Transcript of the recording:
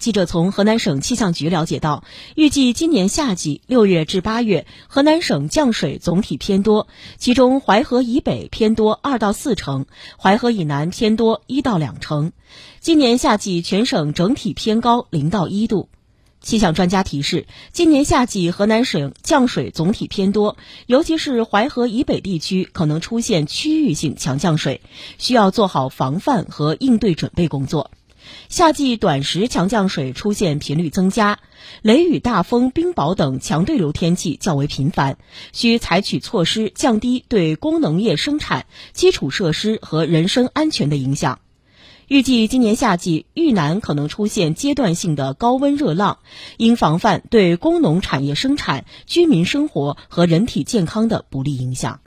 记者从河南省气象局了解到，预计今年夏季六月至八月，河南省降水总体偏多，其中淮河以北偏多二到四成，淮河以南偏多一到两成。今年夏季全省整体偏高零到一度。气象专家提示，今年夏季河南省降水总体偏多，尤其是淮河以北地区可能出现区域性强降水，需要做好防范和应对准备工作。夏季短时强降水出现频率增加，雷雨、大风、冰雹等强对流天气较为频繁，需采取措施降低对工农业生产、基础设施和人身安全的影响。预计今年夏季豫南可能出现阶段性的高温热浪，应防范对工农产业生产、居民生活和人体健康的不利影响。